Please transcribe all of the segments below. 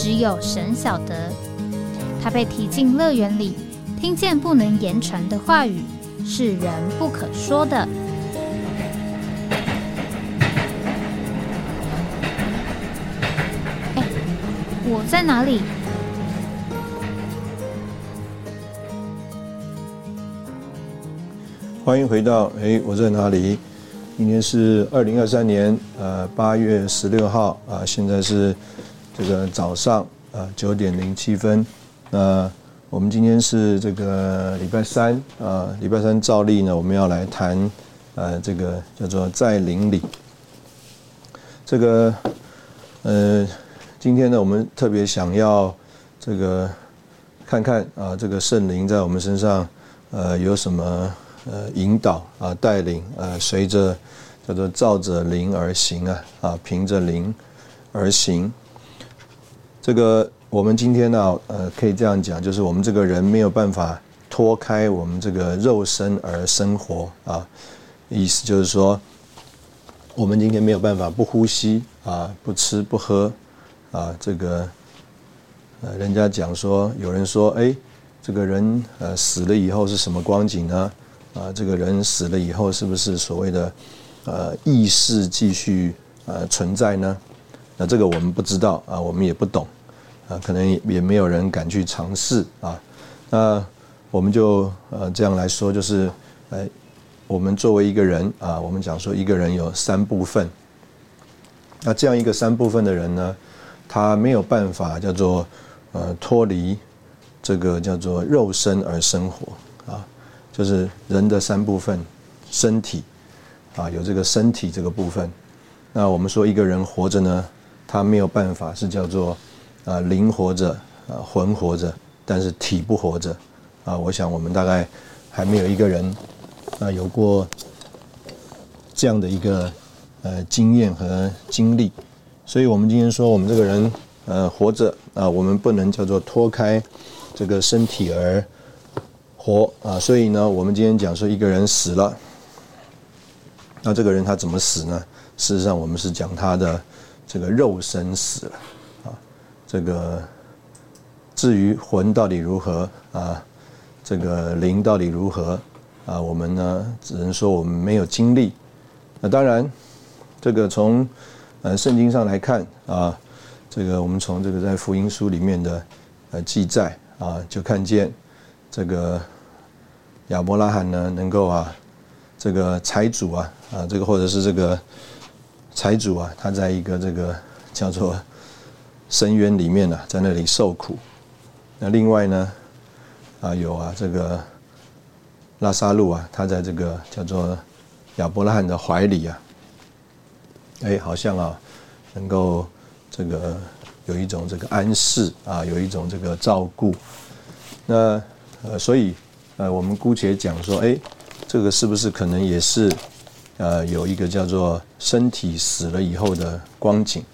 只有神晓得，他被提进乐园里，听见不能言传的话语，是人不可说的。哎，我在哪里？欢迎回到哎，我在哪里？今天是二零二三年呃八月十六号啊，现在是。这个早上啊九点零七分，那我们今天是这个礼拜三啊，礼拜三照例呢，我们要来谈呃这个叫做在灵里。这个呃，今天呢，我们特别想要这个看看啊，这个圣灵在我们身上呃有什么呃引导啊带领啊，随着叫做照着灵而行啊啊，凭着灵而行。这个我们今天呢，呃，可以这样讲，就是我们这个人没有办法脱开我们这个肉身而生活啊。意思就是说，我们今天没有办法不呼吸啊，不吃不喝啊。这个呃，人家讲说，有人说，哎，这个人呃死了以后是什么光景呢？啊，这个人死了以后是不是所谓的呃意识继续呃存在呢？那这个我们不知道啊，我们也不懂啊，可能也没有人敢去尝试啊。那我们就呃这样来说，就是呃，我们作为一个人啊，我们讲说一个人有三部分。那这样一个三部分的人呢，他没有办法叫做呃脱离这个叫做肉身而生活啊，就是人的三部分，身体啊有这个身体这个部分。那我们说一个人活着呢？他没有办法，是叫做啊灵活着，啊魂活着，但是体不活着，啊，我想我们大概还没有一个人啊有过这样的一个呃经验和经历，所以我们今天说我们这个人呃活着啊，我们不能叫做脱开这个身体而活啊，所以呢，我们今天讲说一个人死了，那这个人他怎么死呢？事实上，我们是讲他的。这个肉身死了，这个至于魂到底如何啊，这个灵到底如何啊，我们呢只能说我们没有经历。那当然，这个从呃圣经上来看啊，这个我们从这个在福音书里面的呃记载啊，就看见这个亚伯拉罕呢能够啊，这个财主啊啊，这个或者是这个。财主啊，他在一个这个叫做深渊里面呢，在那里受苦。那另外呢，啊有啊这个拉萨路啊，他在这个叫做亚伯拉罕的怀里啊，哎，好像啊能够这个有一种这个安适啊，有一种这个照顾。那呃，所以呃，我们姑且讲说，哎，这个是不是可能也是？呃，有一个叫做身体死了以后的光景，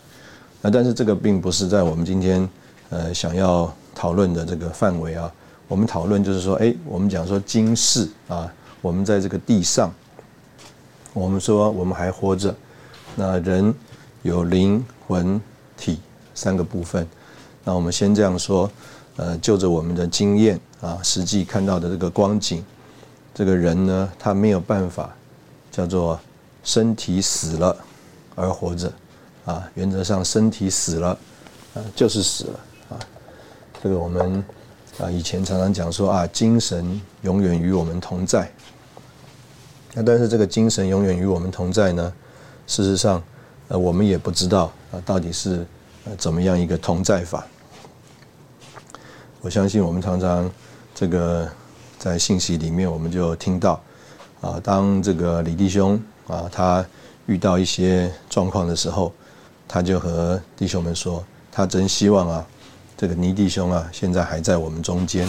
那但是这个并不是在我们今天呃想要讨论的这个范围啊。我们讨论就是说，哎，我们讲说今世啊，我们在这个地上，我们说我们还活着，那人有灵魂体三个部分。那我们先这样说，呃，就着我们的经验啊，实际看到的这个光景，这个人呢，他没有办法。叫做身体死了而活着，啊，原则上身体死了，啊，就是死了，啊，这个我们啊以前常常讲说啊，精神永远与我们同在。那但是这个精神永远与我们同在呢，事实上，呃，我们也不知道啊，到底是呃怎么样一个同在法。我相信我们常常这个在信息里面，我们就听到。啊，当这个李弟兄啊，他遇到一些状况的时候，他就和弟兄们说，他真希望啊，这个倪弟兄啊，现在还在我们中间。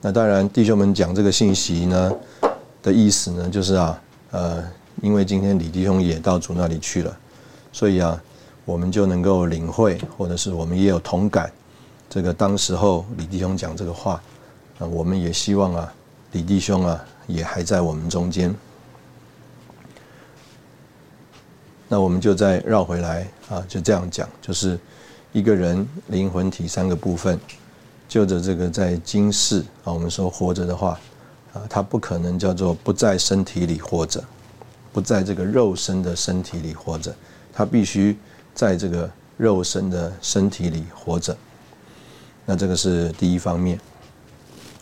那当然，弟兄们讲这个信息呢的意思呢，就是啊，呃，因为今天李弟兄也到主那里去了，所以啊，我们就能够领会，或者是我们也有同感。这个当时候李弟兄讲这个话，啊，我们也希望啊，李弟兄啊，也还在我们中间。那我们就再绕回来啊，就这样讲，就是一个人灵魂体三个部分。就着这个在今世啊，我们说活着的话，啊，他不可能叫做不在身体里活着，不在这个肉身的身体里活着，他必须在这个肉身的身体里活着。那这个是第一方面。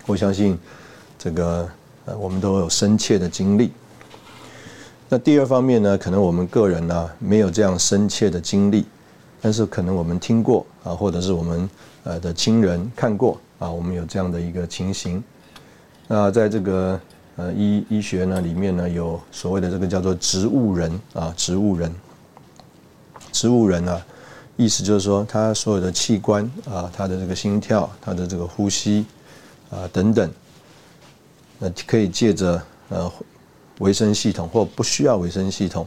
我相信这个呃，我们都有深切的经历。那第二方面呢，可能我们个人呢没有这样深切的经历，但是可能我们听过啊，或者是我们。呃的亲人看过啊，我们有这样的一个情形。那在这个呃医医学呢里面呢，有所谓的这个叫做植物人啊，植物人。植物人啊，意思就是说他所有的器官啊，他的这个心跳，他的这个呼吸啊等等，那可以借着呃维生系统或不需要维生系统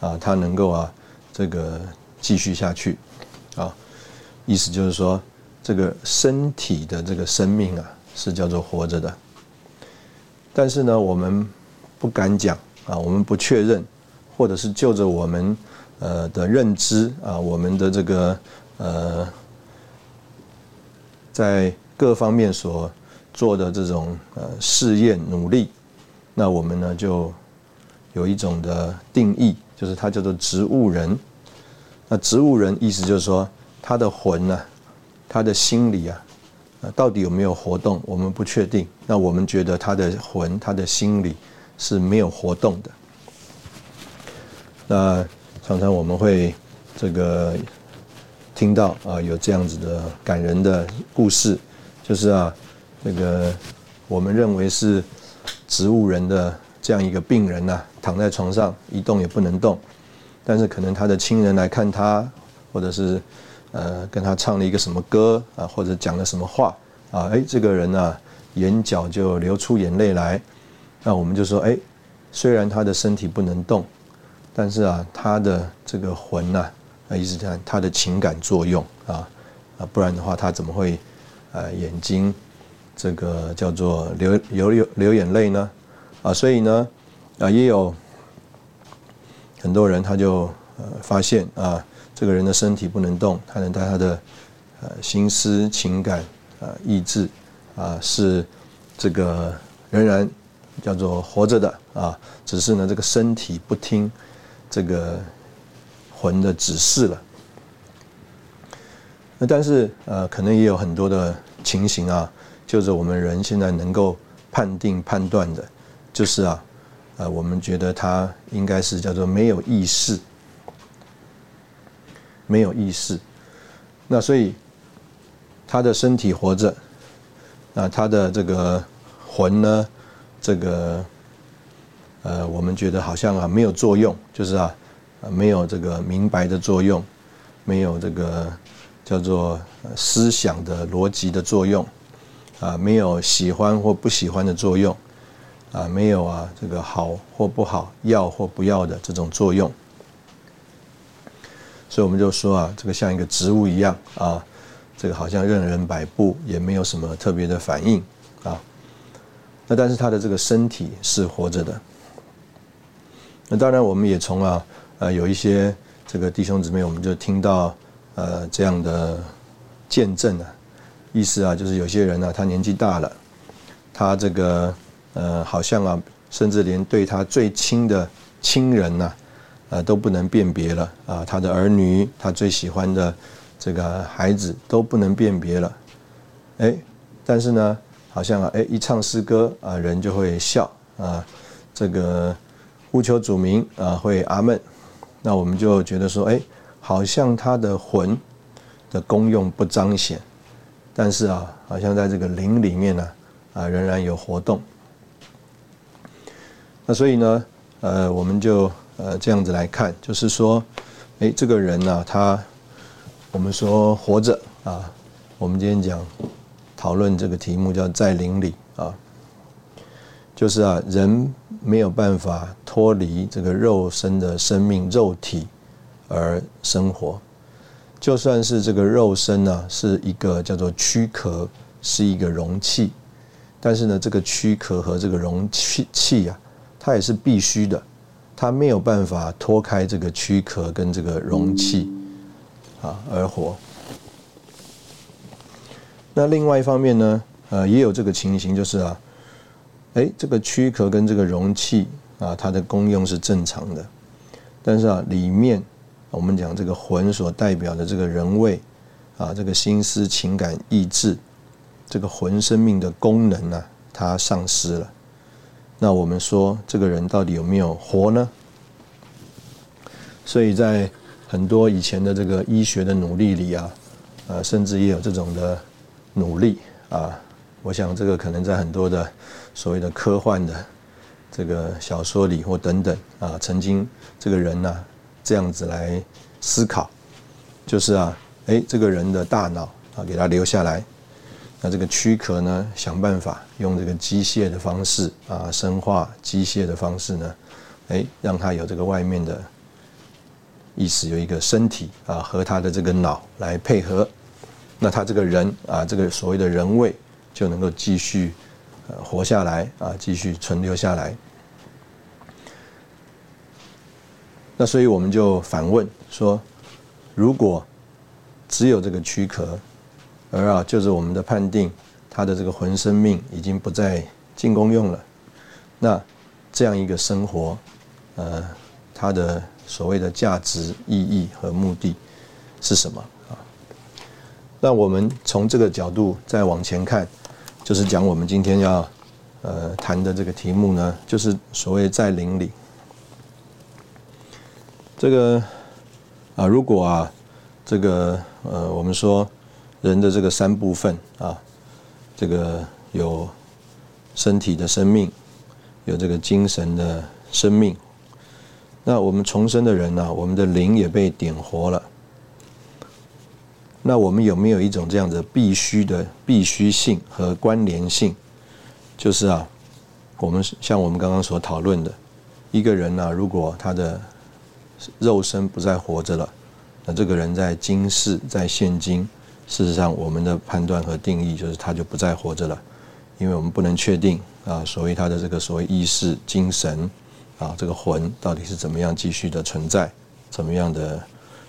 啊，它能够啊这个继续下去啊，意思就是说。这个身体的这个生命啊，是叫做活着的。但是呢，我们不敢讲啊，我们不确认，或者是就着我们呃的认知啊，我们的这个呃，在各方面所做的这种呃试验努力，那我们呢就有一种的定义，就是它叫做植物人。那植物人意思就是说，他的魂呢。他的心理啊，到底有没有活动？我们不确定。那我们觉得他的魂、他的心理是没有活动的。那常常我们会这个听到啊，有这样子的感人的故事，就是啊，这个我们认为是植物人的这样一个病人呐，躺在床上一动也不能动，但是可能他的亲人来看他，或者是。呃，跟他唱了一个什么歌啊，或者讲了什么话啊？哎，这个人呢，眼角就流出眼泪来。那我们就说，哎，虽然他的身体不能动，但是啊，他的这个魂呐，啊，一直在他的情感作用啊，啊，不然的话，他怎么会呃眼睛这个叫做流流流流眼泪呢？啊，所以呢，啊，也有很多人他就呃发现啊。这个人的身体不能动，他能带他的呃心思、情感、啊意志啊是这个仍然叫做活着的啊，只是呢这个身体不听这个魂的指示了。那但是呃可能也有很多的情形啊，就是我们人现在能够判定判断的，就是啊呃我们觉得他应该是叫做没有意识。没有意识，那所以他的身体活着，那他的这个魂呢，这个呃，我们觉得好像啊没有作用，就是啊，没有这个明白的作用，没有这个叫做思想的逻辑的作用，啊，没有喜欢或不喜欢的作用，啊，没有啊这个好或不好，要或不要的这种作用。所以我们就说啊，这个像一个植物一样啊，这个好像任人摆布，也没有什么特别的反应啊。那但是他的这个身体是活着的。那当然，我们也从啊呃有一些这个弟兄姊妹，我们就听到呃这样的见证啊，意思啊就是有些人呢，他年纪大了，他这个呃好像啊，甚至连对他最亲的亲人呐。啊，都不能辨别了啊！他的儿女，他最喜欢的这个孩子都不能辨别了。哎，但是呢，好像啊，哎，一唱诗歌啊，人就会笑啊，这个呼求主名啊，会阿门。那我们就觉得说，哎，好像他的魂的功用不彰显，但是啊，好像在这个灵里面呢，啊，仍然有活动。那所以呢，呃，我们就。呃，这样子来看，就是说，哎，这个人呢，他我们说活着啊，我们今天讲讨论这个题目叫在灵里啊，就是啊，人没有办法脱离这个肉身的生命肉体而生活，就算是这个肉身呢是一个叫做躯壳，是一个容器，但是呢，这个躯壳和这个容器器啊，它也是必须的。它没有办法脱开这个躯壳跟这个容器啊而活。那另外一方面呢，呃，也有这个情形，就是啊，哎，这个躯壳跟这个容器啊，它的功用是正常的，但是啊，里面我们讲这个魂所代表的这个人位啊，这个心思、情感、意志，这个魂生命的功能呢，它丧失了。那我们说这个人到底有没有活呢？所以在很多以前的这个医学的努力里啊，呃，甚至也有这种的努力啊。我想这个可能在很多的所谓的科幻的这个小说里或等等啊，曾经这个人呢这样子来思考，就是啊，哎，这个人的大脑啊，给他留下来。那这个躯壳呢，想办法用这个机械的方式啊，生化机械的方式呢，哎，让他有这个外面的意思，有一个身体啊，和他的这个脑来配合，那他这个人啊，这个所谓的人位就能够继续呃活下来啊，继续存留下来。那所以我们就反问说，如果只有这个躯壳，而啊，就是我们的判定，他的这个魂生命已经不再进功用了。那这样一个生活，呃，它的所谓的价值、意义和目的是什么啊？那我们从这个角度再往前看，就是讲我们今天要呃谈的这个题目呢，就是所谓在灵里。这个啊，如果啊，这个呃，我们说。人的这个三部分啊，这个有身体的生命，有这个精神的生命。那我们重生的人呢，我们的灵也被点活了。那我们有没有一种这样的必须的必须性和关联性？就是啊，我们像我们刚刚所讨论的，一个人呢，如果他的肉身不再活着了，那这个人在今世在现今。事实上，我们的判断和定义就是他就不再活着了，因为我们不能确定啊，所谓他的这个所谓意识、精神啊，这个魂到底是怎么样继续的存在，怎么样的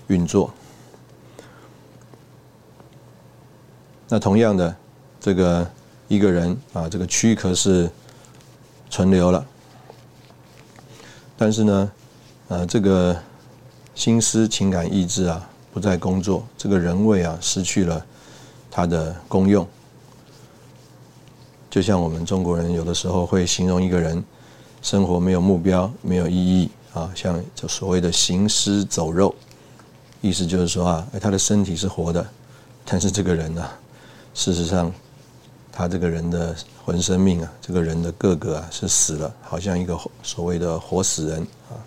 运作。那同样的，这个一个人啊，这个躯壳是存留了，但是呢，呃，这个心思、情感、意志啊。不再工作，这个人位啊失去了它的功用。就像我们中国人有的时候会形容一个人生活没有目标、没有意义啊，像就所谓的行尸走肉，意思就是说啊，他的身体是活的，但是这个人呢，事实上他这个人的魂生命啊，这个人的个个啊是死了，好像一个所谓的活死人啊。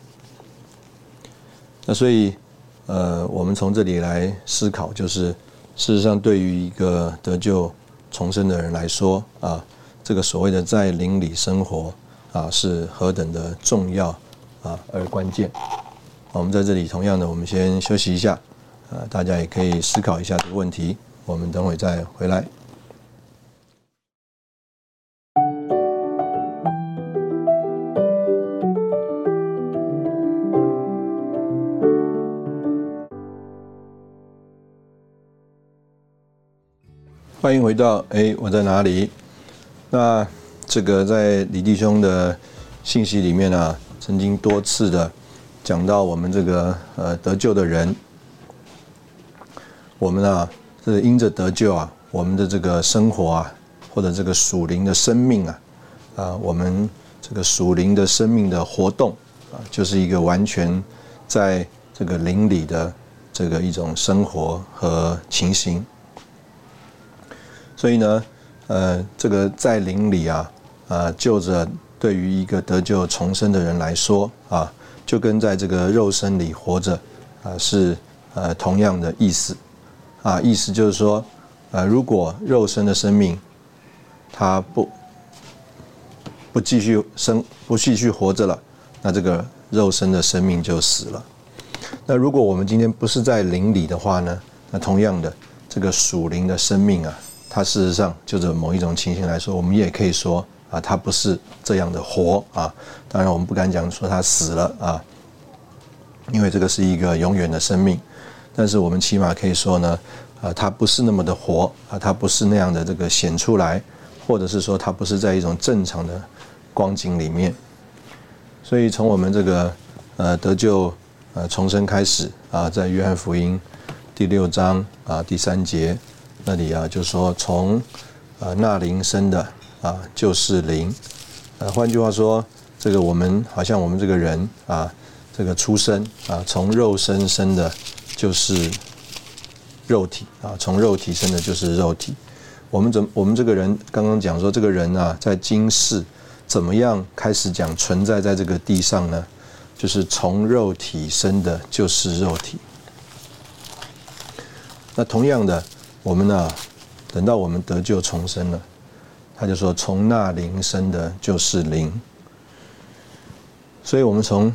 那所以。呃，我们从这里来思考，就是事实上，对于一个得救重生的人来说，啊，这个所谓的在灵里生活，啊，是何等的重要啊，而关键。我们在这里同样的，我们先休息一下，啊，大家也可以思考一下这个问题，我们等会再回来。欢迎回到哎，我在哪里？那这个在李弟兄的信息里面呢，曾经多次的讲到我们这个呃得救的人，我们啊是因着得救啊，我们的这个生活啊，或者这个属灵的生命啊，啊，我们这个属灵的生命的活动啊，就是一个完全在这个灵里的这个一种生活和情形。所以呢，呃，这个在灵里啊，呃，就着对于一个得救重生的人来说啊，就跟在这个肉身里活着啊，是呃同样的意思啊，意思就是说，呃，如果肉身的生命它不不继续生不继续活着了，那这个肉身的生命就死了。那如果我们今天不是在灵里的话呢？那同样的，这个属灵的生命啊，它事实上就着某一种情形来说，我们也可以说啊，它不是这样的活啊。当然，我们不敢讲说它死了啊，因为这个是一个永远的生命。但是我们起码可以说呢，啊，它不是那么的活啊，它不是那样的这个显出来，或者是说它不是在一种正常的光景里面。所以从我们这个呃得救呃重生开始啊，在约翰福音第六章啊第三节那里啊，就说从呃那灵生的啊就是灵，呃换句话说，这个我们好像我们这个人啊，这个出生啊从肉身生的。就是肉体啊，从肉体生的就是肉体。我们怎我们这个人刚刚讲说，这个人啊，在今世怎么样开始讲存在在这个地上呢？就是从肉体生的，就是肉体。那同样的，我们呢，等到我们得救重生了，他就说从那灵生的，就是灵。所以我们从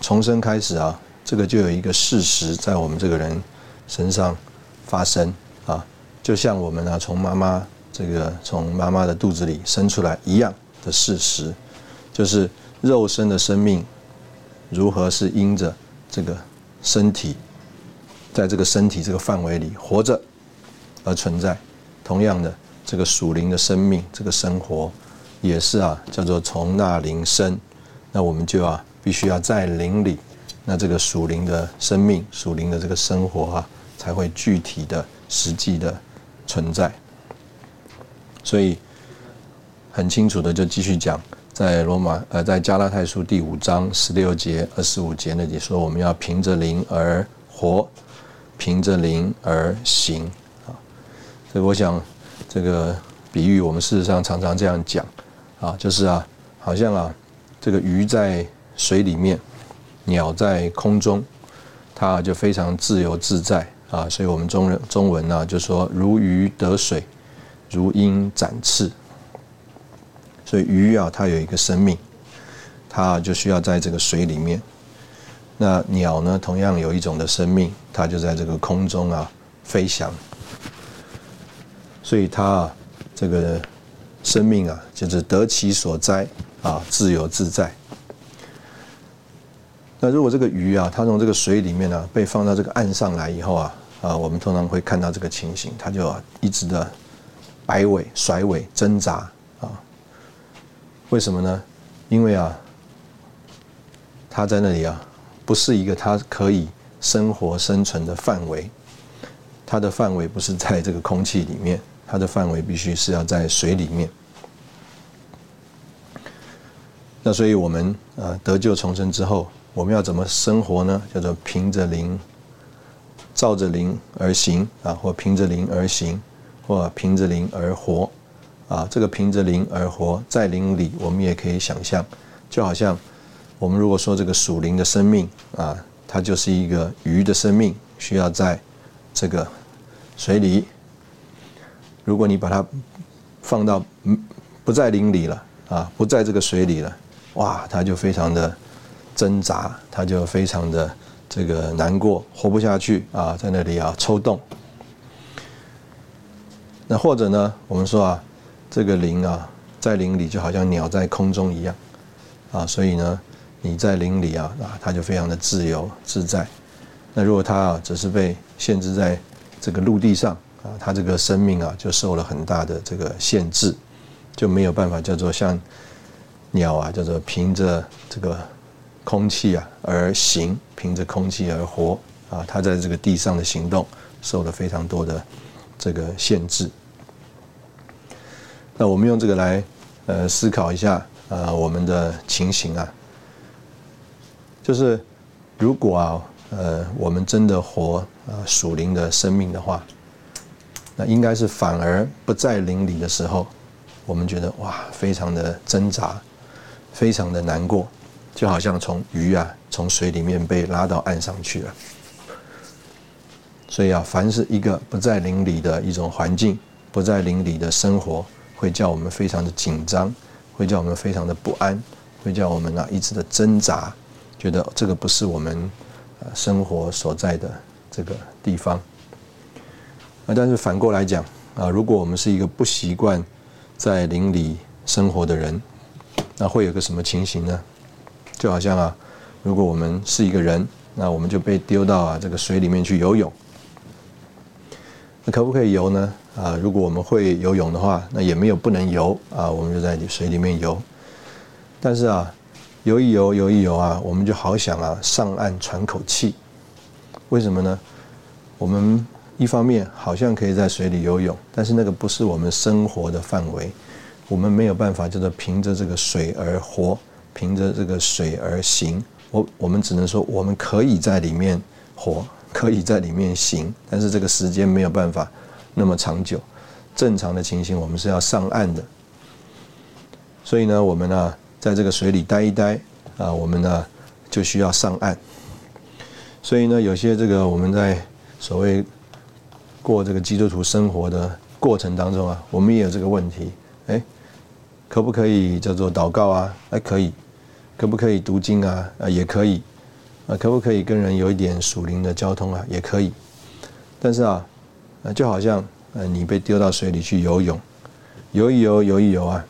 重生开始啊。这个就有一个事实在我们这个人身上发生啊，就像我们呢从妈妈这个从妈妈的肚子里生出来一样的事实，就是肉身的生命如何是因着这个身体在这个身体这个范围里活着而存在。同样的，这个属灵的生命这个生活也是啊，叫做从那灵生。那我们就要必须要在灵里。那这个属灵的生命、属灵的这个生活啊，才会具体的、实际的存在。所以很清楚的就继续讲，在罗马呃，在加拉太书第五章十六节、二十五节那里说，我们要凭着灵而活，凭着灵而行。所以我想这个比喻，我们事实上常常这样讲啊，就是啊，好像啊，这个鱼在水里面。鸟在空中，它就非常自由自在啊，所以我们中人中文呢就说如鱼得水，如鹰展翅。所以鱼啊，它有一个生命，它就需要在这个水里面。那鸟呢，同样有一种的生命，它就在这个空中啊飞翔。所以它啊，这个生命啊，就是得其所哉啊，自由自在。那如果这个鱼啊，它从这个水里面呢被放到这个岸上来以后啊，啊，我们通常会看到这个情形，它就一直的摆尾、甩尾、挣扎啊。为什么呢？因为啊，它在那里啊，不是一个它可以生活生存的范围，它的范围不是在这个空气里面，它的范围必须是要在水里面。那所以我们呃得救重生之后。我们要怎么生活呢？叫做凭着灵，照着灵而行啊，或凭着灵而行，或凭着灵而活啊。这个凭着灵而活，在灵里，我们也可以想象，就好像我们如果说这个属灵的生命啊，它就是一个鱼的生命，需要在这个水里。如果你把它放到不在林里了啊，不在这个水里了，哇，它就非常的。挣扎，它就非常的这个难过，活不下去啊，在那里啊抽动。那或者呢，我们说啊，这个灵啊，在林里就好像鸟在空中一样啊，所以呢，你在林里啊啊，它就非常的自由自在。那如果它啊只是被限制在这个陆地上啊，它这个生命啊就受了很大的这个限制，就没有办法叫做像鸟啊，叫做凭着这个。空气啊，而行，凭着空气而活啊！他在这个地上的行动受了非常多的这个限制。那我们用这个来呃思考一下啊，我们的情形啊，就是如果啊呃我们真的活啊属灵的生命的话，那应该是反而不在邻里的时候，我们觉得哇，非常的挣扎，非常的难过。就好像从鱼啊从水里面被拉到岸上去了，所以啊，凡是一个不在邻里的一种环境，不在邻里的生活，会叫我们非常的紧张，会叫我们非常的不安，会叫我们啊一直的挣扎，觉得这个不是我们呃生活所在的这个地方。但是反过来讲啊，如果我们是一个不习惯在灵里生活的人，那会有个什么情形呢？就好像啊，如果我们是一个人，那我们就被丢到啊这个水里面去游泳。那可不可以游呢？啊，如果我们会游泳的话，那也没有不能游啊，我们就在水里面游。但是啊，游一游，游一游啊，我们就好想啊上岸喘口气。为什么呢？我们一方面好像可以在水里游泳，但是那个不是我们生活的范围，我们没有办法叫做凭着这个水而活，凭着这个水而行。我我们只能说我们可以在里面活。可以在里面行，但是这个时间没有办法那么长久。正常的情形，我们是要上岸的。所以呢，我们呢，在这个水里待一待啊，我们呢就需要上岸。所以呢，有些这个我们在所谓过这个基督徒生活的过程当中啊，我们也有这个问题。哎，可不可以叫做祷告啊？哎，可以。可不可以读经啊？啊，也可以。啊，可不可以跟人有一点属灵的交通啊？也可以，但是啊，呃，就好像呃，你被丢到水里去游泳，游一游，游一游啊，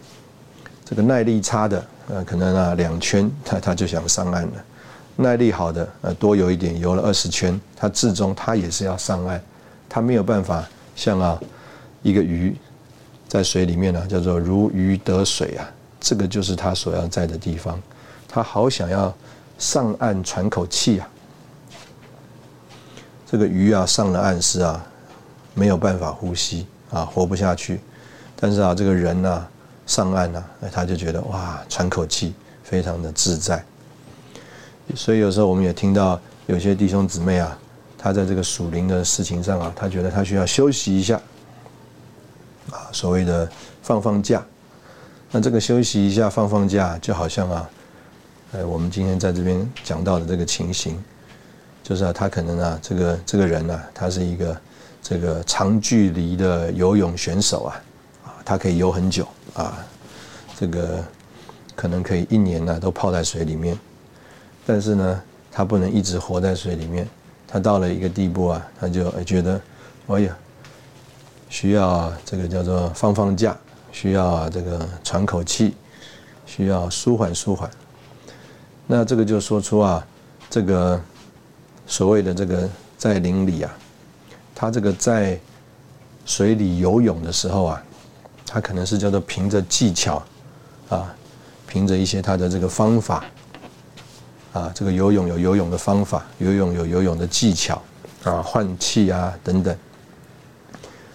这个耐力差的，呃，可能啊两圈他他就想上岸了；耐力好的，呃，多游一点，游了二十圈，他至终他也是要上岸，他没有办法像啊一个鱼在水里面呢，叫做如鱼得水啊，这个就是他所要在的地方，他好想要。上岸喘口气啊！这个鱼啊，上了岸是啊，没有办法呼吸啊，活不下去。但是啊，这个人呢，上岸呢，他就觉得哇，喘口气，非常的自在。所以有时候我们也听到有些弟兄姊妹啊，他在这个属灵的事情上啊，他觉得他需要休息一下啊，所谓的放放假。那这个休息一下、放放假，就好像啊。呃，我们今天在这边讲到的这个情形，就是啊，他可能啊，这个这个人呢，他是一个这个长距离的游泳选手啊，啊，他可以游很久啊，这个可能可以一年呢都泡在水里面，但是呢，他不能一直活在水里面，他到了一个地步啊，他就觉得，哎呀，需要这个叫做放放假，需要这个喘口气，需要舒缓舒缓。那这个就说出啊，这个所谓的这个在林里啊，他这个在水里游泳的时候啊，他可能是叫做凭着技巧啊，凭着一些他的这个方法啊，这个游泳有游泳的方法，游泳有游泳的技巧啊，换气啊等等，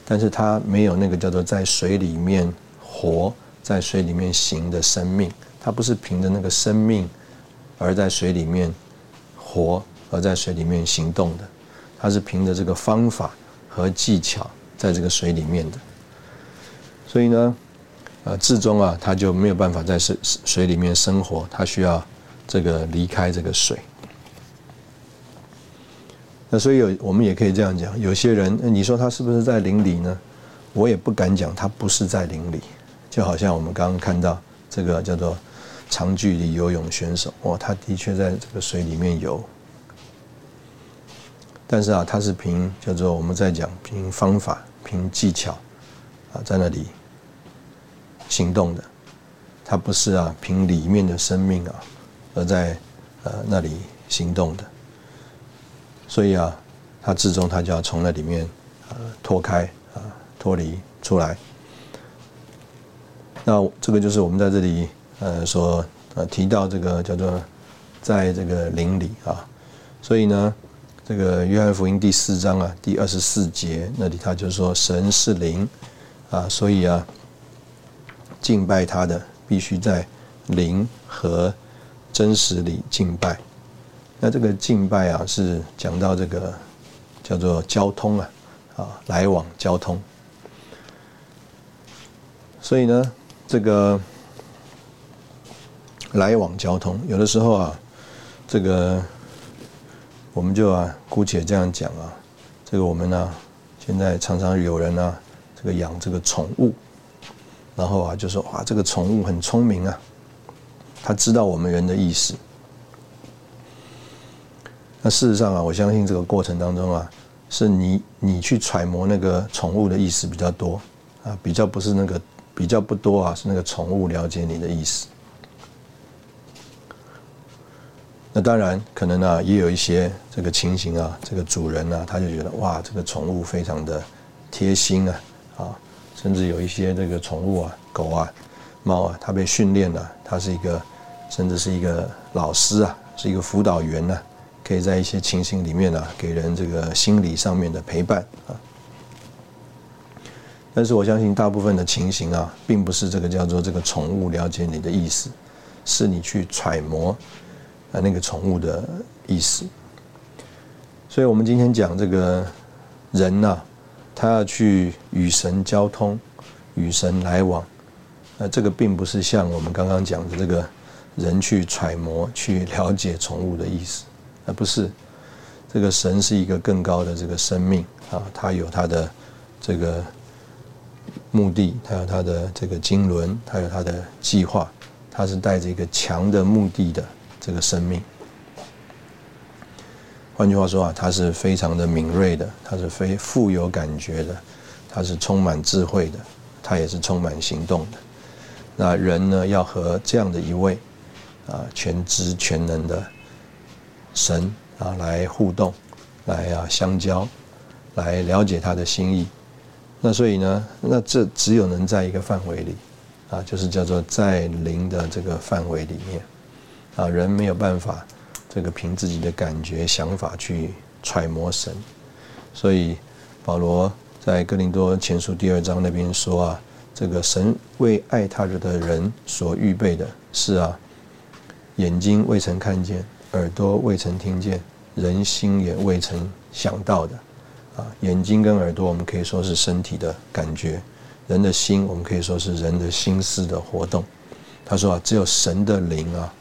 但是他没有那个叫做在水里面活在水里面行的生命，他不是凭着那个生命。而在水里面活，而在水里面行动的，他是凭着这个方法和技巧在这个水里面的。所以呢，呃，至终啊，他就没有办法在水水里面生活，他需要这个离开这个水。那所以有我们也可以这样讲，有些人，你说他是不是在林里呢？我也不敢讲他不是在林里，就好像我们刚刚看到这个叫做。长距离游泳选手，哦，他的确在这个水里面游，但是啊，他是凭叫做我们在讲凭方法、凭技巧啊，在那里行动的，他不是啊凭里面的生命啊而在呃那里行动的，所以啊，他最终他就要从那里面呃脱开啊脱离出来，那这个就是我们在这里。呃，说呃提到这个叫做在这个灵里啊，所以呢，这个约翰福音第四章啊第二十四节那里他就说神是灵啊，所以啊敬拜他的必须在灵和真实里敬拜。那这个敬拜啊是讲到这个叫做交通啊啊来往交通，所以呢这个。来往交通，有的时候啊，这个我们就啊，姑且这样讲啊，这个我们呢，现在常常有人呢，这个养这个宠物，然后啊就说哇，这个宠物很聪明啊，他知道我们人的意思。那事实上啊，我相信这个过程当中啊，是你你去揣摩那个宠物的意思比较多啊，比较不是那个比较不多啊，是那个宠物了解你的意思。那当然，可能呢，也有一些这个情形啊，这个主人呢，他就觉得哇，这个宠物非常的贴心啊，啊，甚至有一些这个宠物啊，狗啊、猫啊，它被训练了，它是一个，甚至是一个老师啊，是一个辅导员呢，可以在一些情形里面呢，给人这个心理上面的陪伴啊。但是我相信，大部分的情形啊，并不是这个叫做这个宠物了解你的意思，是你去揣摩。啊，那个宠物的意思。所以，我们今天讲这个人呐，他要去与神交通，与神来往。呃，这个并不是像我们刚刚讲的这个人去揣摩、去了解宠物的意思，而不是。这个神是一个更高的这个生命啊，他有他的这个目的，他有他的这个经纶，他有他的计划，他是带着一个强的目的的。这个生命，换句话说啊，它是非常的敏锐的，它是非富有感觉的，它是充满智慧的，它也是充满行动的。那人呢，要和这样的一位啊全知全能的神啊来互动，来啊相交，来了解他的心意。那所以呢，那这只有能在一个范围里啊，就是叫做在灵的这个范围里面。啊，人没有办法，这个凭自己的感觉、想法去揣摩神，所以保罗在哥林多前书第二章那边说啊，这个神为爱他的人所预备的是啊，眼睛未曾看见，耳朵未曾听见，人心也未曾想到的啊。眼睛跟耳朵，我们可以说是身体的感觉；人的心，我们可以说是人的心思的活动。他说啊，只有神的灵啊。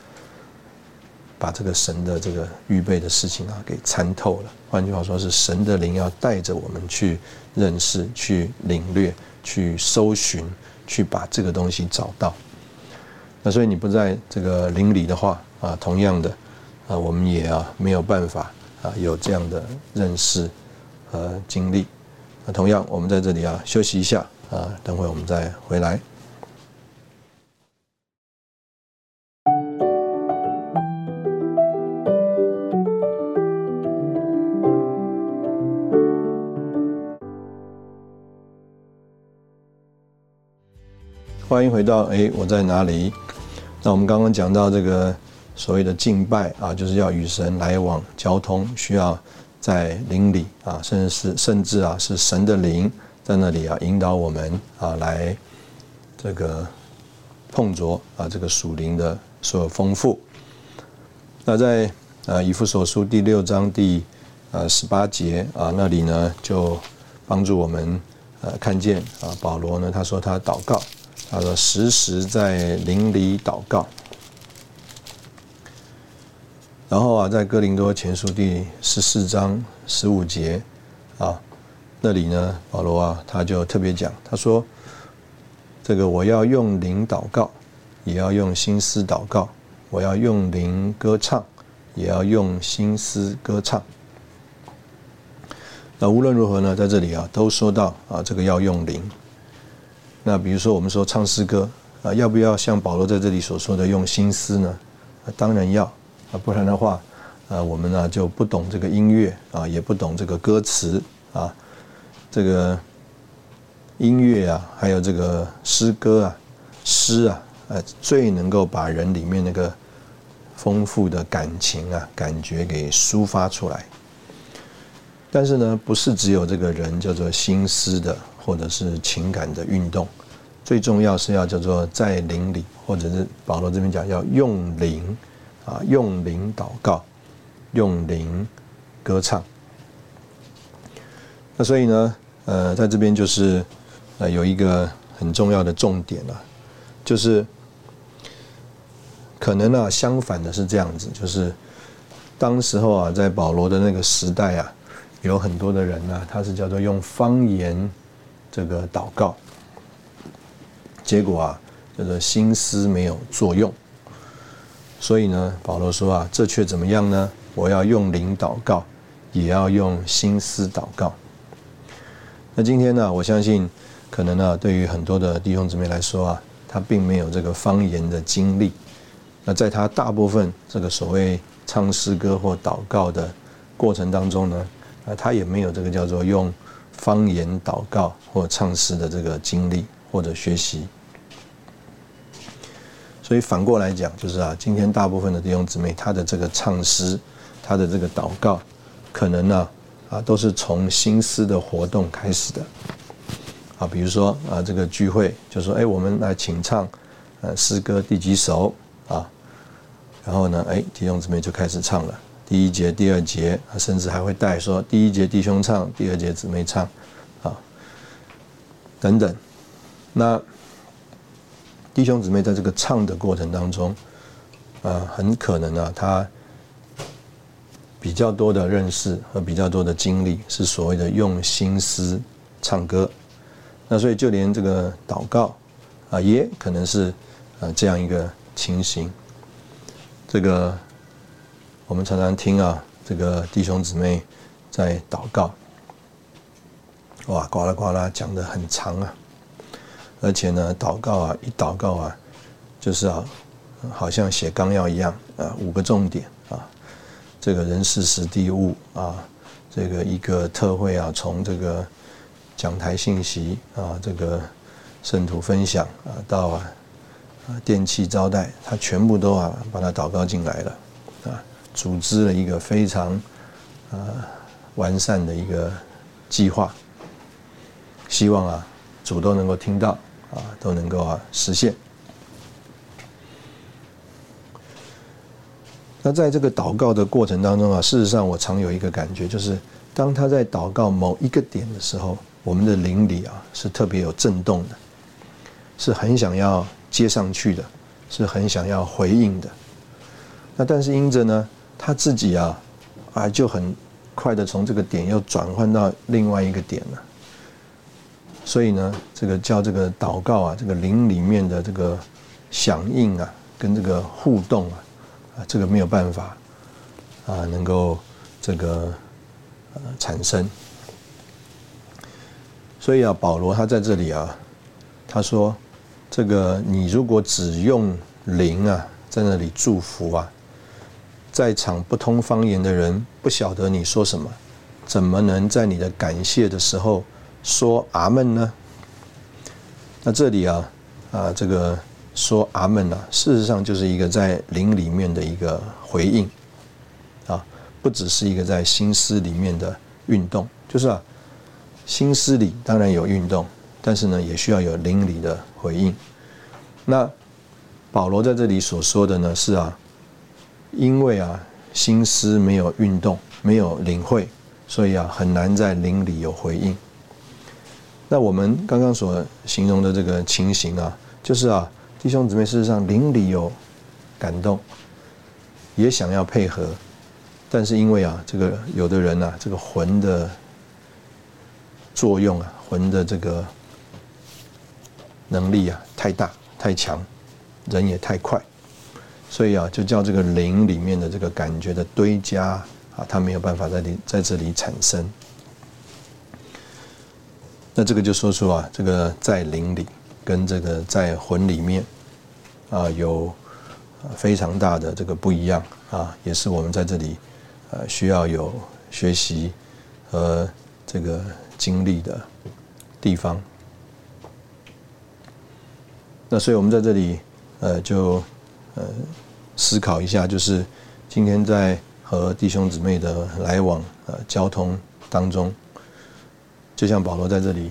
把这个神的这个预备的事情啊给参透了。换句话说，是神的灵要带着我们去认识、去领略、去搜寻、去把这个东西找到。那所以你不在这个邻里的话啊，同样的啊，我们也啊没有办法啊有这样的认识和经历。那同样，我们在这里啊休息一下啊，等会我们再回来。欢迎回到哎，我在哪里？那我们刚刚讲到这个所谓的敬拜啊，就是要与神来往交通，需要在灵里啊，甚至是甚至啊，是神的灵在那里啊，引导我们啊，来这个碰着啊，这个属灵的所有丰富。那在啊以弗所书第六章第呃十八节啊那里呢，就帮助我们呃看见啊，保罗呢他说他祷告。他说：“时时在灵里祷告。”然后啊，在哥林多前书第十四章十五节啊，那里呢，保罗啊，他就特别讲，他说：“这个我要用灵祷告，也要用心思祷告；我要用灵歌唱，也要用心思歌唱。”那无论如何呢，在这里啊，都说到啊，这个要用灵。那比如说，我们说唱诗歌啊，要不要像保罗在这里所说的用心思呢？当然要啊，不然的话，啊，我们呢就不懂这个音乐啊，也不懂这个歌词啊，这个音乐啊，还有这个诗歌啊，诗啊，呃，最能够把人里面那个丰富的感情啊、感觉给抒发出来。但是呢，不是只有这个人叫做心思的。或者是情感的运动，最重要是要叫做在灵里，或者是保罗这边讲要用灵啊，用灵祷告，用灵歌唱。那所以呢，呃，在这边就是呃有一个很重要的重点了，就是可能呢相反的是这样子，就是当时候啊，在保罗的那个时代啊，有很多的人呢，他是叫做用方言这个祷告，结果啊，这个心思没有作用。所以呢，保罗说啊，这却怎么样呢？我要用灵祷告，也要用心思祷告。那今天呢，我相信可能呢，对于很多的弟兄姊妹来说啊，他并没有这个方言的经历。那在他大部分这个所谓唱诗歌或祷告的过程当中呢，啊，他也没有这个叫做用方言祷告或唱诗的这个经历或者学习。所以反过来讲，就是啊，今天大部分的弟兄姊妹，他的这个唱诗，他的这个祷告，可能呢，啊，都是从心思的活动开始的。啊，比如说啊，这个聚会就说，哎，我们来请唱，呃，诗歌第几首啊？然后呢，哎，弟兄姊妹就开始唱了。第一节、第二节，甚至还会带说，第一节弟兄唱，第二节姊妹唱，啊，等等。那弟兄姊妹在这个唱的过程当中，啊，很可能啊，他比较多的认识和比较多的经历是所谓的用心思唱歌。那所以就连这个祷告啊，也可能是啊这样一个情形。这个我们常常听啊，这个弟兄姊妹在祷告，哇，呱啦呱啦讲的很长啊，而且呢，祷告啊，一祷告啊，就是啊，好像写纲要一样啊，五个重点啊，这个人事时地物啊，这个一个特会啊，从这个讲台信息啊，这个圣徒分享啊，到啊。啊，电器招待，他全部都啊把它祷告进来了，啊，组织了一个非常啊完善的一个计划，希望啊主都能够听到，啊都能够啊实现。那在这个祷告的过程当中啊，事实上我常有一个感觉，就是当他在祷告某一个点的时候，我们的灵里啊是特别有震动的，是很想要。接上去的，是很想要回应的。那但是因着呢，他自己啊，啊就很快的从这个点又转换到另外一个点了。所以呢，这个叫这个祷告啊，这个灵里面的这个响应啊，跟这个互动啊，啊这个没有办法啊，能够这个呃产生。所以啊，保罗他在这里啊，他说。这个你如果只用灵啊，在那里祝福啊，在场不通方言的人不晓得你说什么，怎么能在你的感谢的时候说阿门呢？那这里啊啊，这个说阿门啊，事实上就是一个在灵里面的一个回应啊，不只是一个在心思里面的运动，就是啊，心思里当然有运动。但是呢，也需要有灵里的回应。那保罗在这里所说的呢，是啊，因为啊，心思没有运动，没有领会，所以啊，很难在灵里有回应。那我们刚刚所形容的这个情形啊，就是啊，弟兄姊妹，事实上灵里有感动，也想要配合，但是因为啊，这个有的人啊，这个魂的作用啊，魂的这个。能力啊太大太强，人也太快，所以啊就叫这个灵里面的这个感觉的堆加啊，它没有办法在里在这里产生。那这个就说出啊，这个在灵里跟这个在魂里面啊有非常大的这个不一样啊，也是我们在这里呃需要有学习和这个经历的地方。那所以，我们在这里，呃，就呃思考一下，就是今天在和弟兄姊妹的来往呃交通当中，就像保罗在这里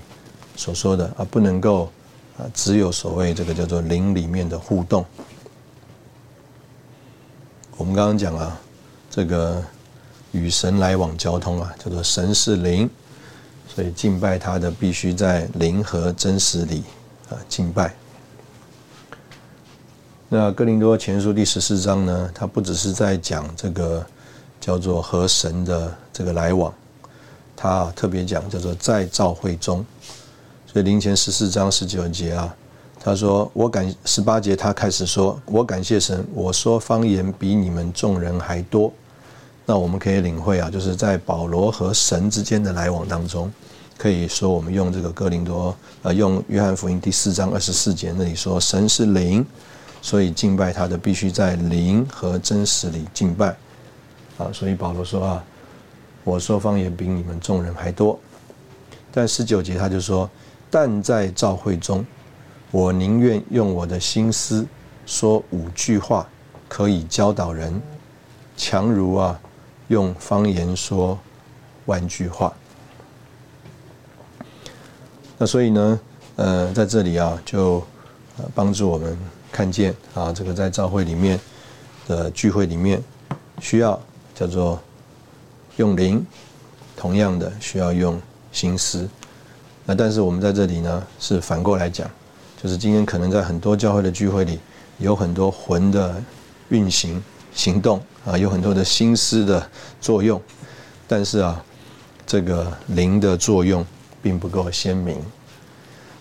所说的啊，不能够啊只有所谓这个叫做灵里面的互动。我们刚刚讲啊，这个与神来往交通啊，叫做神是灵，所以敬拜他的必须在灵和真实里啊敬拜。那哥林多前书第十四章呢？它不只是在讲这个叫做和神的这个来往，他特别讲叫做在召会中，所以灵前十四章十九节啊，他说我感十八节他开始说，我感谢神，我说方言比你们众人还多。那我们可以领会啊，就是在保罗和神之间的来往当中，可以说我们用这个哥林多呃，用约翰福音第四章二十四节那里说，神是灵，所以敬拜他的必须在灵和真实里敬拜啊。所以保罗说啊。我说方言比你们众人还多，但十九节他就说：但在召会中，我宁愿用我的心思说五句话，可以教导人，强如啊用方言说万句话。那所以呢，呃，在这里啊，就呃帮助我们看见啊，这个在教会里面的聚会里面，需要叫做。用灵，同样的需要用心思。那但是我们在这里呢，是反过来讲，就是今天可能在很多教会的聚会里，有很多魂的运行行动啊，有很多的心思的作用，但是啊，这个灵的作用并不够鲜明。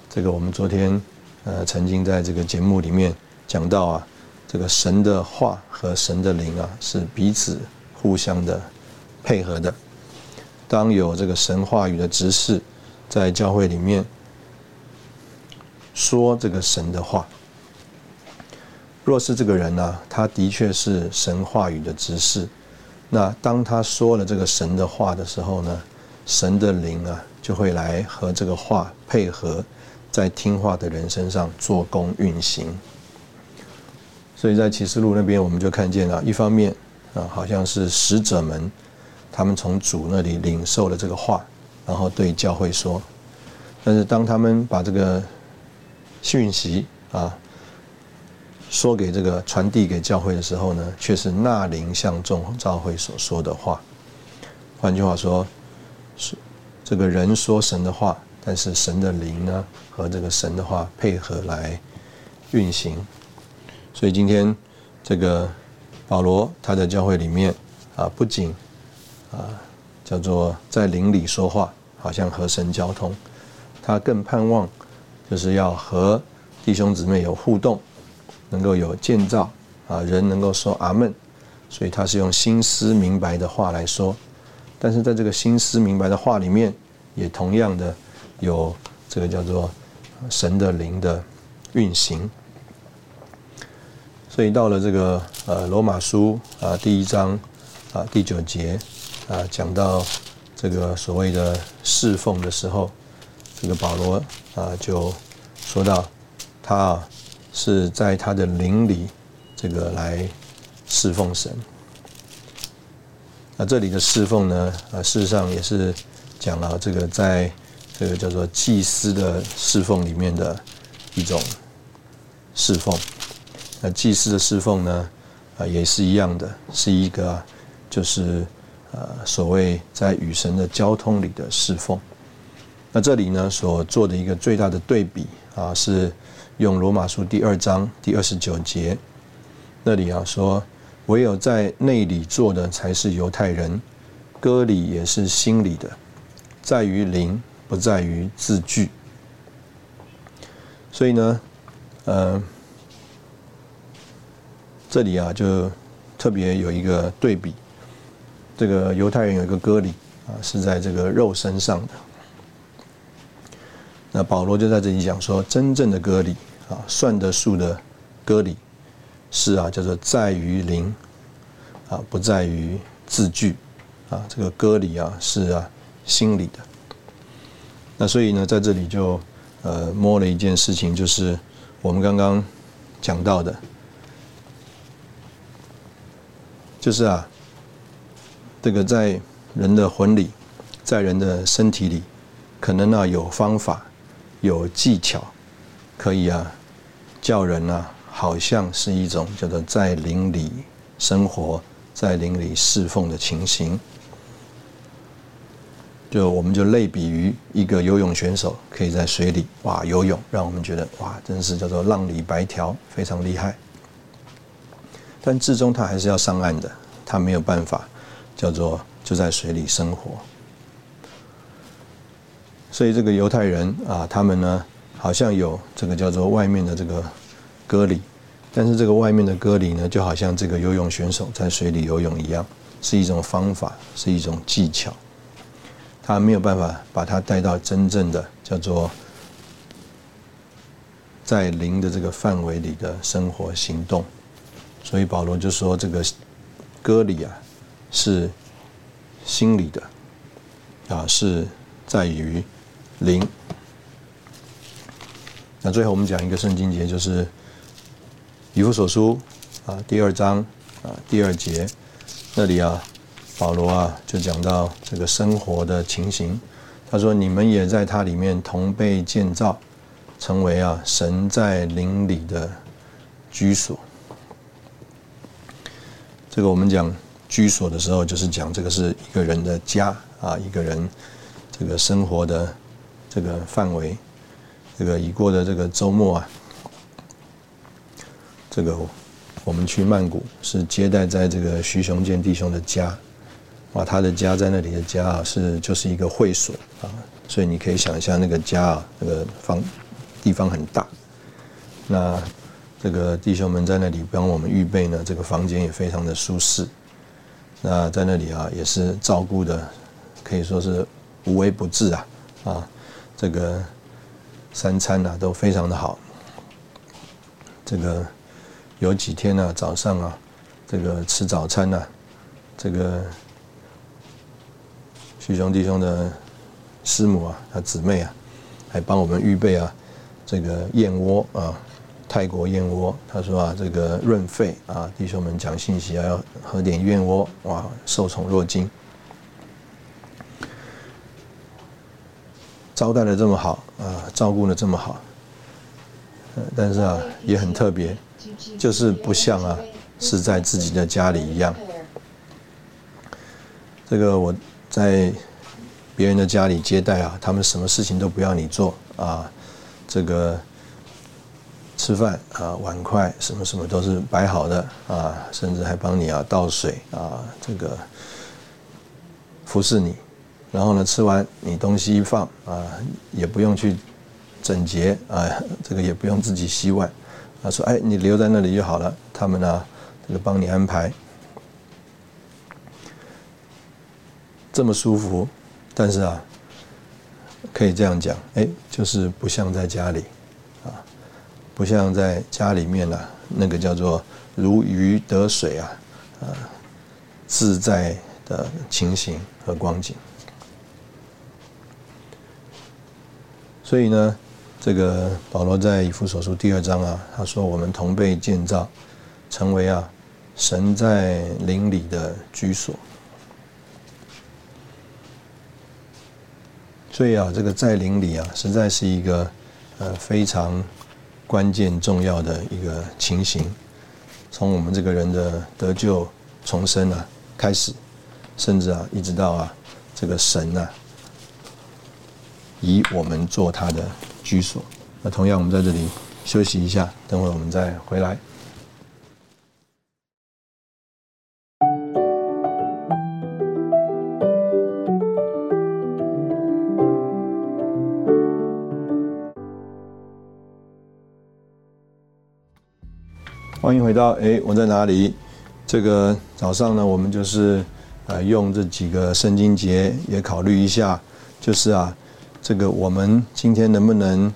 这个我们昨天呃曾经在这个节目里面讲到啊，这个神的话和神的灵啊是彼此互相的。配合的，当有这个神话语的执事在教会里面说这个神的话，若是这个人呢，他的确是神话语的执事，那当他说了这个神的话的时候呢，神的灵啊就会来和这个话配合，在听话的人身上做工运行。所以在启示录那边，我们就看见了，一方面啊，好像是使者们。他们从主那里领受了这个话，然后对教会说。但是当他们把这个讯息啊说给这个传递给教会的时候呢，却是纳灵向众教会所说的话。换句话说，是这个人说神的话，但是神的灵呢和这个神的话配合来运行。所以今天这个保罗他在教会里面啊，不仅啊，叫做在灵里说话，好像和神交通。他更盼望，就是要和弟兄姊妹有互动，能够有建造啊，人能够说阿门。所以他是用心思明白的话来说，但是在这个心思明白的话里面，也同样的有这个叫做神的灵的运行。所以到了这个呃罗马书啊第一章啊第九节。啊，讲到这个所谓的侍奉的时候，这个保罗啊就说到，他啊是在他的灵里这个来侍奉神。那这里的侍奉呢，啊事实上也是讲了这个在这个叫做祭司的侍奉里面的一种侍奉。那祭司的侍奉呢，啊也是一样的，是一个就是。呃，所谓在与神的交通里的侍奉，那这里呢所做的一个最大的对比啊，是用罗马书第二章第二十九节那里啊说，唯有在内里做的才是犹太人，割礼也是心里的，在于灵，不在于字句。所以呢，呃，这里啊就特别有一个对比。这个犹太人有一个割礼啊，是在这个肉身上的。那保罗就在这里讲说，真正的割礼啊，算得数的割礼是啊，叫做在于灵啊，不在于字句啊。这个割礼啊，是啊，心里的。那所以呢，在这里就呃摸了一件事情，就是我们刚刚讲到的，就是啊。这个在人的魂里，在人的身体里，可能呢有方法，有技巧，可以啊，叫人呢好像是一种叫做在灵里生活，在灵里侍奉的情形。就我们就类比于一个游泳选手，可以在水里哇游泳，让我们觉得哇真是叫做浪里白条，非常厉害。但至终他还是要上岸的，他没有办法。叫做就在水里生活，所以这个犹太人啊，他们呢好像有这个叫做外面的这个割礼，但是这个外面的割礼呢，就好像这个游泳选手在水里游泳一样，是一种方法，是一种技巧，他没有办法把它带到真正的叫做在灵的这个范围里的生活行动。所以保罗就说，这个割礼啊，是心理的，啊，是在于灵。那最后我们讲一个圣经节，就是以弗所书啊第二章啊第二节那里啊，保罗啊就讲到这个生活的情形。他说：“你们也在他里面同被建造，成为啊神在灵里的居所。”这个我们讲居所的时候，就是讲这个是一个人的家啊，一个人这个生活的这个范围。这个已过的这个周末啊，这个我们去曼谷是接待在这个徐雄健弟兄的家，哇，他的家在那里的家啊，是就是一个会所啊，所以你可以想象那个家啊，那个方地方很大，那。这个弟兄们在那里帮我们预备呢，这个房间也非常的舒适。那在那里啊，也是照顾的，可以说是无微不至啊啊，这个三餐呢都非常的好。这个有几天呢，早上啊，这个吃早餐呢，这个徐兄弟兄的师母啊，他姊妹啊，还帮我们预备啊，这个燕窝啊。泰国燕窝，他说啊，这个润肺啊，弟兄们讲信息啊，要喝点燕窝，哇，受宠若惊。招待的这么好啊，照顾的这么好，但是啊，也很特别，就是不像啊，是在自己的家里一样。这个我在别人的家里接待啊，他们什么事情都不要你做啊，这个。吃饭啊，碗筷什么什么都是摆好的啊，甚至还帮你啊倒水啊，这个服侍你。然后呢，吃完你东西一放啊，也不用去整洁啊，这个也不用自己洗碗啊，说哎，你留在那里就好了。他们呢，这个帮你安排，这么舒服。但是啊，可以这样讲，哎，就是不像在家里。啊不像在家里面呢，那个叫做如鱼得水啊，啊，自在的情形和光景。所以呢，这个保罗在以弗所书第二章啊，他说我们同被建造，成为啊神在灵里的居所。所以啊，这个在灵里啊，实在是一个呃非常。关键重要的一个情形，从我们这个人的得救重生啊开始，甚至啊一直到啊这个神啊以我们做他的居所。那同样，我们在这里休息一下，等会我们再回来。欢迎回到哎，我在哪里？这个早上呢，我们就是呃用这几个圣经节也考虑一下，就是啊，这个我们今天能不能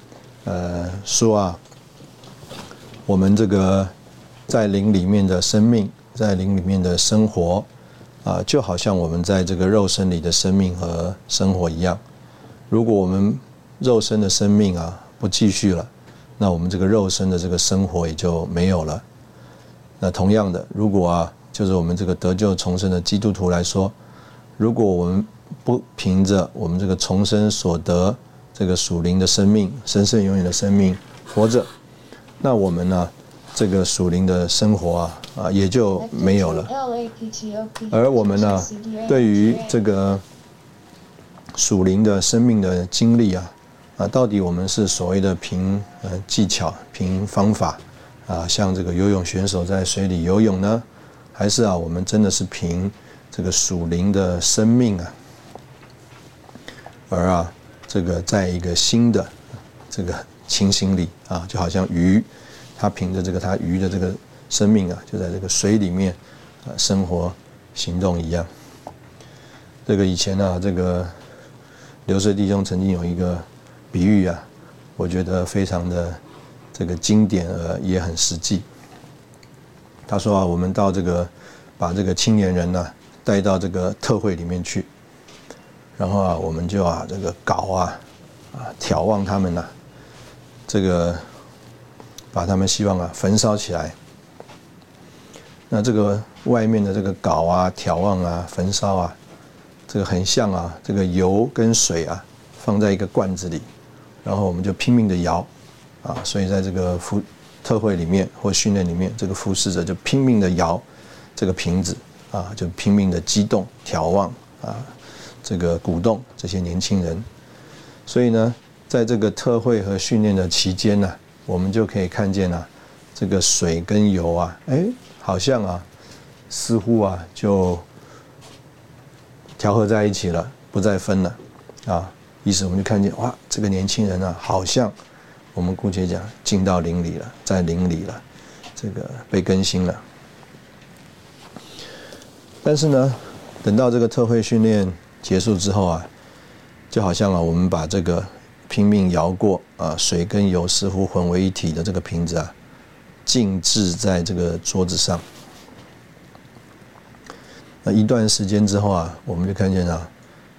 呃说啊，我们这个在灵里面的生命，在灵里面的生活啊，就好像我们在这个肉身里的生命和生活一样。如果我们肉身的生命啊不继续了，那我们这个肉身的这个生活也就没有了。那同样的，如果啊，就是我们这个得救重生的基督徒来说，如果我们不凭着我们这个重生所得这个属灵的生命、神圣永远的生命活着，那我们呢，这个属灵的生活啊啊也就没有了。而我们呢，对于这个属灵的生命的经历啊啊，到底我们是所谓的凭呃技巧、凭方法？啊，像这个游泳选手在水里游泳呢，还是啊，我们真的是凭这个属灵的生命啊，而啊，这个在一个新的这个情形里啊，就好像鱼，它凭着这个它鱼的这个生命啊，就在这个水里面啊生活行动一样。这个以前啊，这个刘氏弟兄曾经有一个比喻啊，我觉得非常的这个经典而也很实际。他说啊，我们到这个把这个青年人呢带到这个特会里面去。然后啊，我们就啊，这个搞啊，啊，眺望他们呐，这个把他们希望啊焚烧起来。那这个外面的这个搞啊、眺望啊、焚烧啊，这个很像啊，这个油跟水啊放在一个罐子里，然后我们就拼命的摇啊，所以在这个服特会里面或训练里面，这个服侍者就拼命的摇这个瓶子啊，就拼命的激动、眺望啊。这个鼓动这些年轻人，所以呢，在这个特会和训练的期间呢，我们就可以看见啊，这个水跟油啊，哎，好像啊，似乎啊就调和在一起了，不再分了啊。于是我们就看见哇，这个年轻人啊，好像我们姑且讲进到灵里了，在灵里了，这个被更新了。但是呢，等到这个特会训练。结束之后啊，就好像啊，我们把这个拼命摇过啊，水跟油似乎混为一体的这个瓶子啊，静置在这个桌子上。那一段时间之后啊，我们就看见啊，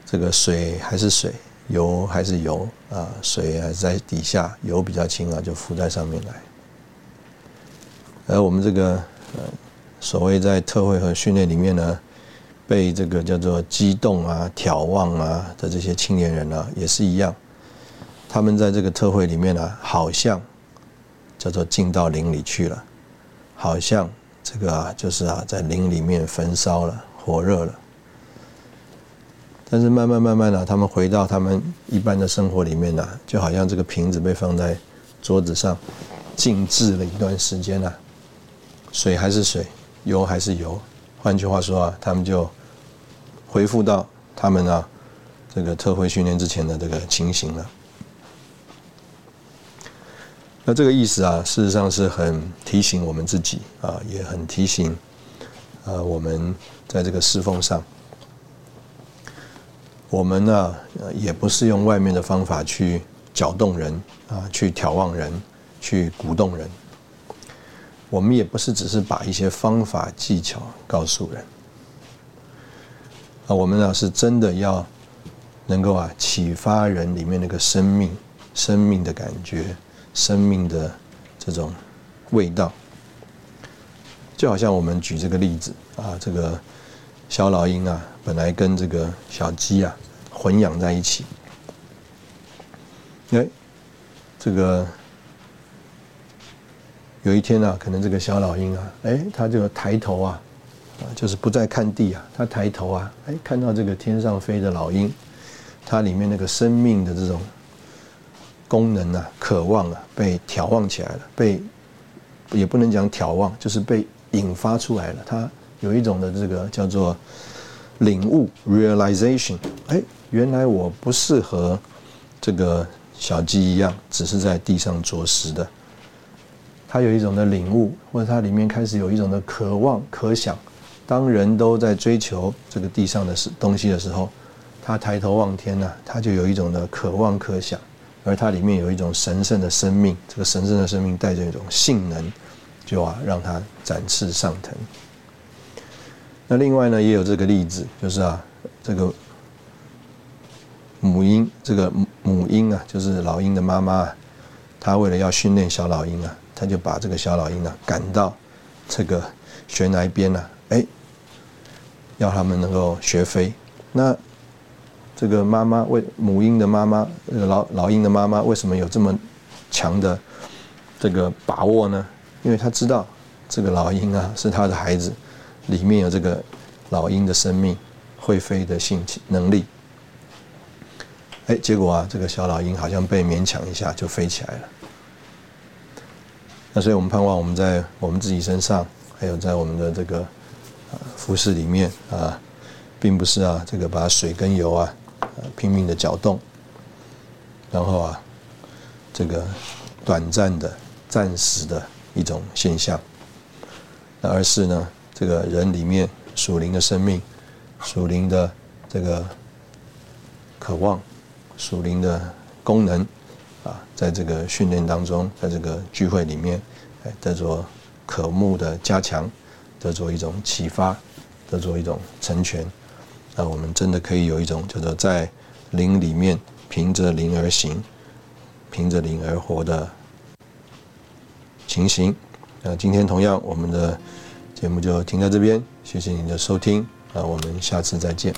这个水还是水，油还是油啊，水还是在底下，油比较轻啊，就浮在上面来。而我们这个呃，所谓在特会和训练里面呢。被这个叫做激动啊、眺望啊的这些青年人呢，也是一样。他们在这个特会里面呢，好像叫做进到林里去了，好像这个啊，就是啊，在林里面焚烧了、火热了。但是慢慢慢慢的，他们回到他们一般的生活里面呢，就好像这个瓶子被放在桌子上静置了一段时间了，水还是水，油还是油。换句话说啊，他们就。恢复到他们啊，这个特会训练之前的这个情形了。那这个意思啊，事实上是很提醒我们自己啊，也很提醒呃我们在这个侍奉上，我们呢也不是用外面的方法去搅动人啊，去挑望人，去鼓动人。我们也不是只是把一些方法技巧告诉人。啊，我们呢是真的要能够啊启发人里面那个生命、生命的感觉、生命的这种味道，就好像我们举这个例子啊，这个小老鹰啊，本来跟这个小鸡啊混养在一起，哎，这个有一天呢，可能这个小老鹰啊，哎，它就抬头啊。啊，就是不再看地啊，它抬头啊，哎，看到这个天上飞的老鹰，它里面那个生命的这种功能啊、渴望啊，被眺望起来了，被也不能讲眺望，就是被引发出来了。它有一种的这个叫做领悟 （realization）。哎，原来我不适合这个小鸡一样，只是在地上啄食的。它有一种的领悟，或者它里面开始有一种的渴望、可想。当人都在追求这个地上的东西的时候，他抬头望天呢，他就有一种的渴望、可想，而它里面有一种神圣的生命，这个神圣的生命带着一种性能，就啊让它展翅上腾。那另外呢，也有这个例子，就是啊，这个母婴，这个母婴啊，就是老鹰的妈妈，她为了要训练小老鹰啊，她就把这个小老鹰啊赶到这个悬崖边呢，哎。要他们能够学飞，那这个妈妈为母婴的妈妈，老老鹰的妈妈为什么有这么强的这个把握呢？因为他知道这个老鹰啊是他的孩子，里面有这个老鹰的生命会飞的性能力。哎，结果啊，这个小老鹰好像被勉强一下就飞起来了。那所以我们盼望我们在我们自己身上，还有在我们的这个。服饰里面啊，并不是啊，这个把水跟油啊，拼命的搅动，然后啊，这个短暂的、暂时的一种现象。那而是呢，这个人里面属灵的生命、属灵的这个渴望、属灵的功能啊，在这个训练当中，在这个聚会里面，哎，在做渴慕的加强，在做一种启发，在做一种成全。那我们真的可以有一种叫做在灵里面凭着灵而行，凭着灵而活的情形。那今天同样，我们的节目就停在这边，谢谢您的收听，啊，我们下次再见。